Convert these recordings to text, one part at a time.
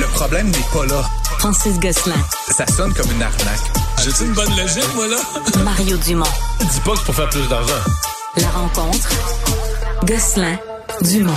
Le problème n'est pas là. Francis Gosselin. Ça sonne comme une arnaque. J'ai une bonne logique, moi, là? Mario Dumont. Dis pas que c'est pour faire plus d'argent. La rencontre. Gosselin. Dumont.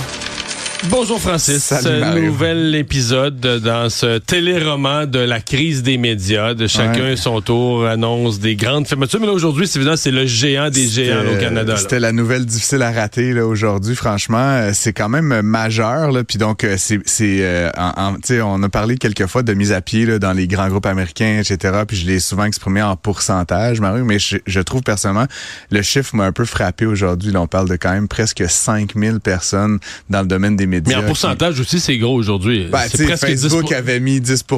Bonjour Francis. Salut, Mario. Nouvel épisode dans ce téléroman de la crise des médias. De chacun Ouais. son tour annonce des grandes fermetures. Mais là aujourd'hui, c'est évident, c'est le géant des géants là, au Canada. C'était la nouvelle difficile à rater là aujourd'hui. Franchement, Euh, c'est quand même euh, majeur. Là. Puis donc, euh, c'est, c'est, euh, en- en- on a parlé quelques fois de mise à pied là, dans les grands groupes américains, etc. Puis je l'ai souvent exprimé en pourcentage, Mario. Mais je, je trouve personnellement le chiffre m'a un peu frappé aujourd'hui. Là, on parle de quand même presque 5000 personnes dans le domaine des médias. Mais en qui- pourcentage aussi, c'est gros aujourd'hui. Ben, c'est presque Facebook 10 avait mis 10 puis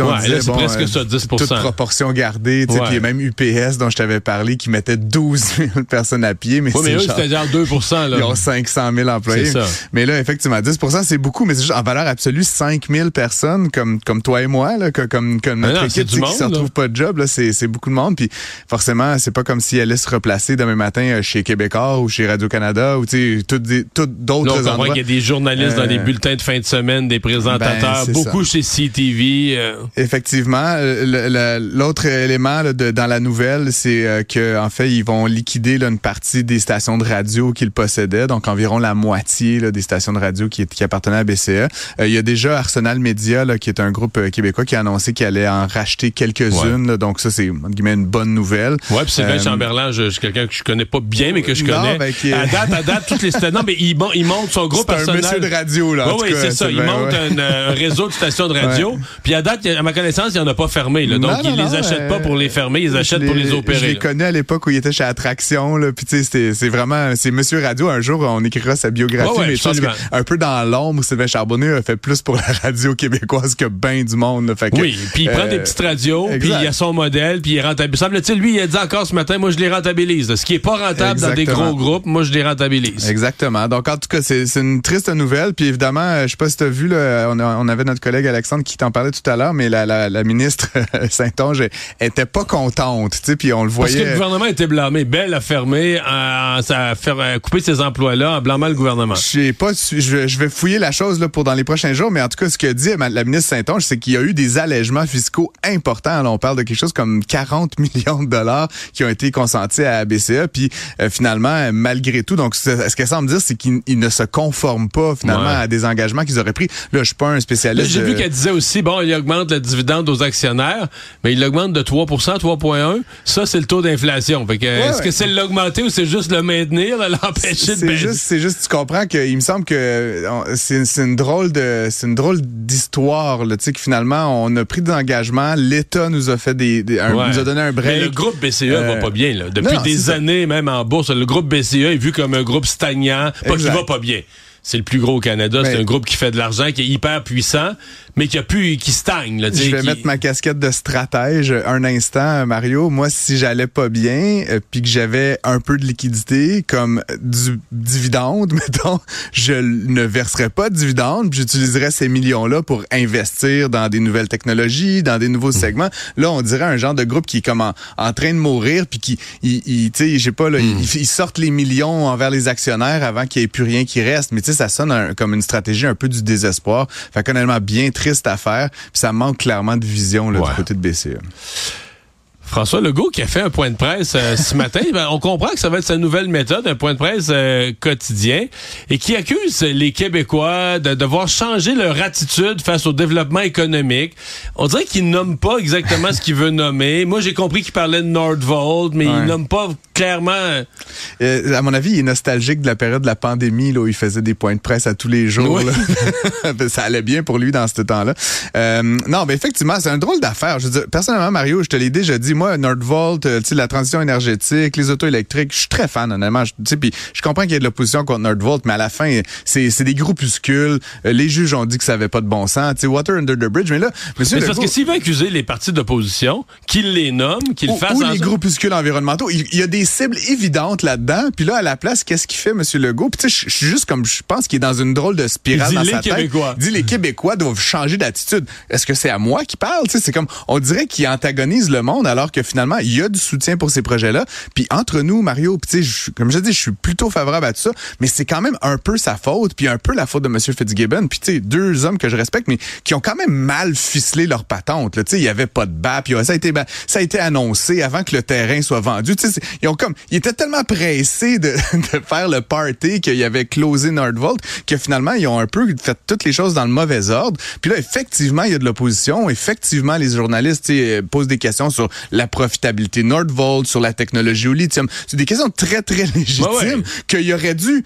on Ouais, disait, là, c'est bon, presque euh, ça, 10 Toute proportion gardée, puis il y a même UPS dont je t'avais parlé qui mettait 12 000 personnes à pied, mais Ouais, mais eux, genre- c'est-à-dire 2 là. ils ont 500 000 employés. C'est ça. Mais là, effectivement, 10% c'est beaucoup, mais c'est juste en valeur absolue, 5 000 personnes comme, comme toi et moi, là, comme, comme notre non, équipe qui se là. retrouve pas de job, là, c'est, c'est beaucoup de monde. Puis forcément, c'est pas comme si elle allait se replacer demain matin euh, chez Québécois ou chez Radio-Canada ou on d'autres endroits. qu'il y a des journalistes dans les Euh, bulletins de fin de semaine, des présentateurs, ben, c'est beaucoup chez CTV. euh, Effectivement, euh, l'autre élément là, de- dans la nouvelle, c'est que en fait, ils vont liquider là, une partie des stations de radio qu'ils possédaient, donc environ la moitié là, des stations de radio qui, qui appartenaient à BCE. Il y a déjà Arsenal Media, qui est un groupe québécois, qui a annoncé qu'il allait en racheter quelques-unes. donc ça, c'est une bonne nouvelle. Ouais, puis Sylvain Euh, Chamberlain, je, je suis quelqu'un que je connais pas bien, mais que je Non, connais. ben, qui est- À date, à date, toutes les stations. Non, mais il, mon- il monte son groupe C'est monsieur de radio, là. Oui, oui, c'est ça. Il Sylvain, monte ouais. un, euh, un réseau de stations de radio. Puis à date, à ma connaissance, il n'y en a pas fermé. Là. Donc, Non, ils non, les achètent euh, pas pour les fermer, ils Je achètent pour les Je opérer. les là. connais à l'époque où il était chez Attraction, là. Puis tu sais, c'est- vraiment, c'est Monsieur Radio. Un jour, on écrira sa biographie, Ouais, ouais, mais je pense qu'un peu dans l'ombre, Sylvain Charbonneau a fait plus pour la radio québécoise que ben du monde. là. Fait que, Oui, puis il prend euh, des petites radios, puis il a son modèle, puis il rentabilise. Semble-t-il, lui, il a dit encore ce matin, moi, je les rentabilise. Ce qui est pas rentable dans des gros groupes, moi, je les rentabilise. Exactement. Donc, en tout cas, c'est une triste nouvelle. Puis évidemment, euh, je sais pas si tu as vu, là, on, a- on avait notre collègue Alexandre qui t'en parlait tout à l'heure, mais la, la, la ministre Saint-Onge elle était pas contente. Puis on le Parce que voyait. le gouvernement était blâmé. Bell a fermé, euh, euh, couper ses emplois-là en blâmant le gouvernement. Je sais pas, je vais, je vais fouiller la chose là, pour dans les prochains jours, mais en tout cas, ce que dit ma- la ministre Saint-Onge, c'est qu'il y a eu des allègements fiscaux importants. Là, on parle de quelque chose comme 40 millions de dollars qui ont été consentis à la BCE, puis euh, finalement, euh, malgré tout, donc ce qu'elle semble dire, c'est qu'ils ils ne se conforment pas finalement Ouais. à des engagements qu'ils auraient pris. Là, je suis pas un spécialiste. J'ai vu qu'elle disait aussi, bon, il augmente le dividende aux actionnaires, mais il l'augmente de 3% 3,1 Ça, c'est le taux d'inflation. Fait que, est-ce ouais. que c'est l'augmenter ou c'est juste le maintenir, l'empêcher de baisser? juste, c'est juste, tu comprends qu'il me semble que c'est c'est une drôle de, c'est une drôle d'histoire, là, tu sais, que finalement, on a pris des engagements, l'État nous a fait des, des- un- Ouais. nous a donné un break. Mais le groupe BCE Euh, va pas bien. Là. Depuis non, des ça. années, même en bourse, le groupe BCE est vu comme un groupe stagnant. Pas qu'il va pas bien. C'est le plus gros au Canada. C'est un groupe qui fait de l'argent, qui est hyper puissant, mais qui a plus, qui stagne. Là, Je vais qui- mettre ma casquette de stratège un instant, Mario. Moi, si j'allais pas bien, euh, puis que j'avais un peu de liquidité, comme du dividende, mettons, je ne verserais pas de dividende, puis j'utiliserais ces millions-là pour investir dans des nouvelles technologies, dans des Hmm. nouveaux segments. Là, on dirait un genre de groupe qui est comme en, en train de mourir, puis qui, il, il- tu sais, je sais pas, là, Hmm. ils, ils sortent les millions envers les actionnaires avant qu'il y ait plus rien qui reste. Mais tu sais, ça sonne un- comme une stratégie un peu du désespoir. Fait qu'honnêtement, bien triste à faire. Puis ça manque clairement de vision là, Ouais. du côté de BCE. François Legault qui a fait un point de presse euh, ce matin, ben, on comprend que ça va être sa nouvelle méthode, un point de presse euh, quotidien, et qui accuse les Québécois de devoir changer leur attitude face au développement économique. On dirait qu'il nomme pas exactement ce qu'il veut nommer. Moi, j'ai compris qu'il parlait de Nordvolt, mais il nomme pas clairement. Euh, à mon avis, il est nostalgique de la période de la pandémie là, où il faisait des points de presse à tous les jours. Oui. là. ça allait bien pour lui dans ce temps-là. Non, mais effectivement, c'est un drôle d'affaire. Je veux dire, personnellement, Mario, je te l'ai déjà dit, moi, Nordvolt, euh, la transition énergétique, les autos électriques, je suis très fan, honnêtement. Puis je comprends qu'il y a de l'opposition contre Nordvolt, mais à la fin, c'est des groupuscules. Euh, les juges ont dit que ça avait pas de bon sens. Tu sais, Water under the bridge. Mais là, monsieur Mais parce que s'il veut accuser les partis d'opposition, qu'il les nomme, qu'il fasse ou les sorte- groupuscules environnementaux. Il, il y a des cibles évidentes là-dedans. Puis là, à la place, qu'est-ce qu'il fait, M. Legault? Puis je suis juste comme, je pense qu'il est dans une drôle de spirale Il dit dans les sa tête. Québécois. Il dit les Québécois doivent changer d'attitude. Est-ce que c'est à moi qui parle? C'est comme, on dirait qu'il antagonise le monde alors que finalement, il y a du soutien pour ces projets-là. Puis entre nous, Mario, puis je- comme je dis, je suis plutôt favorable à tout ça, mais c'est quand même un peu sa faute, puis un peu la faute de M. Fitzgibbon. Puis tu sais, deux hommes que je respecte, mais qui ont quand même mal ficelé leur patente. Tu sais, il y avait pas de BAP, puis ça a été ça a été annoncé avant que le terrain soit vendu. Tu sais, ils ont comme, ils étaient tellement pressés de, de faire le party qu'il y avait closé Nordvolt que finalement ils ont un peu fait toutes les choses dans le mauvais ordre. Puis là, effectivement, il y a de l'opposition. Effectivement, les journalistes posent des questions sur la profitabilité Nordvolt, sur la technologie au lithium. C'est des questions très très légitimes Ouais, ouais. qu'il aurait dû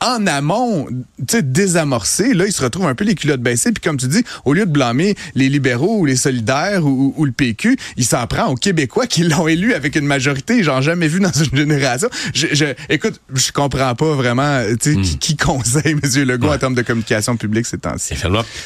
en amont, tu sais, désamorcer. Là, il se retrouve un peu les culottes baissées. Puis comme tu dis, au lieu de blâmer les libéraux ou les solidaires ou, le PQ, il s'en prend aux Québécois qui l'ont élu avec une majorité, genre jamais vu dans une génération. Je, je, écoute, je comprends pas vraiment, tu sais, qui, qui conseille M. Legault en termes de communication publique ces temps-ci.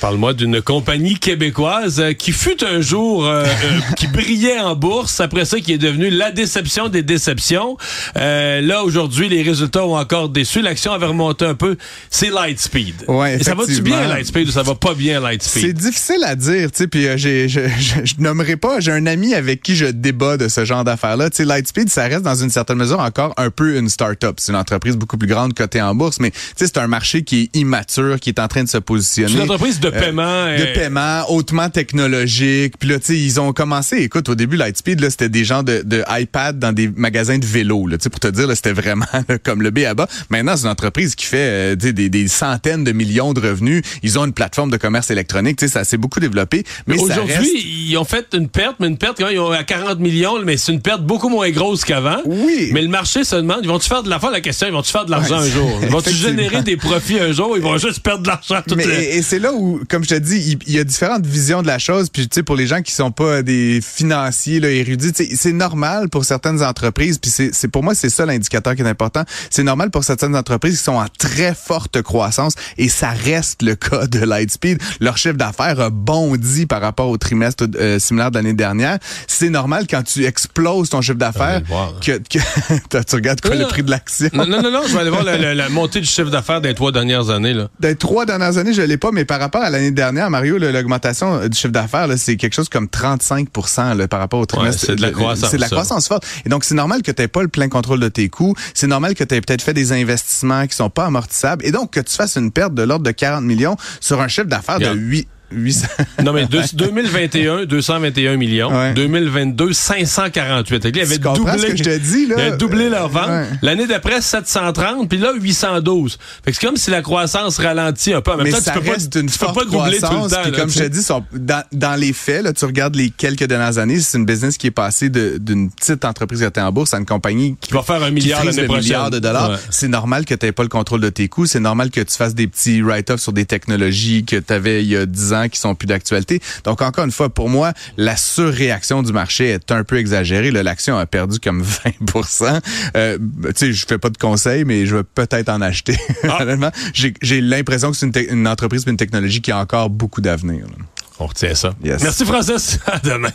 Parle-moi d'une compagnie québécoise euh, qui fut un jour euh, euh, qui brillait en bourse, après ça qui est devenue la déception des déceptions. Euh, là aujourd'hui, les résultats ont encore déçu, l'action avait remonté un peu. C'est Lightspeed. Ouais, ça va-tu bien Lightspeed ou ça va pas bien C'est Lightspeed difficile à dire, puis euh, j'ai, je, je, nommerai pas, j'ai un ami avec qui je débat de ce genre d'affaires-là. Lightspeed, ça reste dans une certaine mesure encore un peu une start-up. C'est une entreprise beaucoup plus grande cotée en bourse, mais c'est un marché qui est immature, qui est en train de se positionner. C'est une entreprise de Euh, paiement. de paiement hautement technologique. Puis là, ils ont commencé. Écoute, au début, Lightspeed, là, c'était des gens de, de iPad dans des magasins de vélo. Là, pour te dire, là, c'était vraiment là, comme le B à bas. Maintenant, c'est une entreprise qui fait euh, des, des centaines de millions de revenus. Ils ont une plateforme de commerce électronique. Ça s'est beaucoup développé. Mais Aujourd'hui, reste... ils ont fait une perte, mais une perte quand ils ont à 40 millions, mais c'est une perte beaucoup moins grosse qu'avant. Oui. Mais le marché se demande, ils vont-tu faire de la fois la question, ils vont-tu faire de l'argent Ouais, un jour? Ils vont-tu générer des profits un jour? Ils vont juste perdre de l'argent tout Mais, le et c'est là où, comme je te dis, il, il y a différentes visions de la chose. Puis, tu sais, pour les gens qui sont pas des financiers là, érudits, c'est normal pour certaines entreprises. Puis, c'est pour moi, c'est ça l'indicateur qui est important. C'est normal pour certaines entreprises qui sont en très forte croissance. Et ça reste le cas de Lightspeed. Leur chiffre d'affaires a bondi par rapport au trimestre euh, similaire de l'année dernière. C'est normal quand tu exploses ton chiffre d'affaires là. que, que tu regardes quoi Non, le prix de l'action? Non, non, non, non, je vais aller voir la, la- la montée du chiffre d'affaires des trois dernières années. Là. Des trois dernières années, je l'ai pas, mais par rapport à l'année dernière, Mario, l'augmentation euh, du chiffre d'affaires, c'est quelque chose comme 35 là, par rapport au trimestre. C'est de la croissance, C'est de la croissance forte. Et donc, c'est normal que tu pas le plein contrôle de tes coûts. C'est normal que tu aies peut-être fait des investissements qui sont pas amortissables. Et donc, que tu fasses une perte de l'ordre de 40 millions sur un chiffre d'affaires de Regarde. 8... 800. Non, mais deux- 2021, 221 millions. Ouais. 2022, 548. Fait que là, Ils avaient Tu doublé, ce que je te dis, là? Ils avaient doublé leur vente. Ouais. L'année d'après, 730, puis là, 812. Fait que c'est comme si la croissance ralentit un peu. En même mais temps, ça tu peux reste pas, une tu peux forte pas doubler tout le croissance. temps. puis là, comme je te dis, sont- dans, dans les faits, là, tu regardes les quelques dernières années, c'est une business qui est passée d'une petite entreprise qui était en bourse à une compagnie qui Qui va faire un milliard l'année prochaine. milliard de dollars. Ouais. C'est normal que tu n'aies pas le contrôle de tes coûts. C'est normal que tu fasses des petits write-offs sur des technologies que tu avais il y a 10 ans qui sont plus d'actualité. Donc, encore une fois, pour moi, la surréaction du marché est un peu exagérée. L'action a perdu comme 20% euh, Tu sais, je fais pas de conseils, mais je vais peut-être en acheter. Ah. J'ai l'impression que c'est une, une entreprise et une technologie qui a encore beaucoup d'avenir. On retient ça. Yes. Merci, Francis. À demain.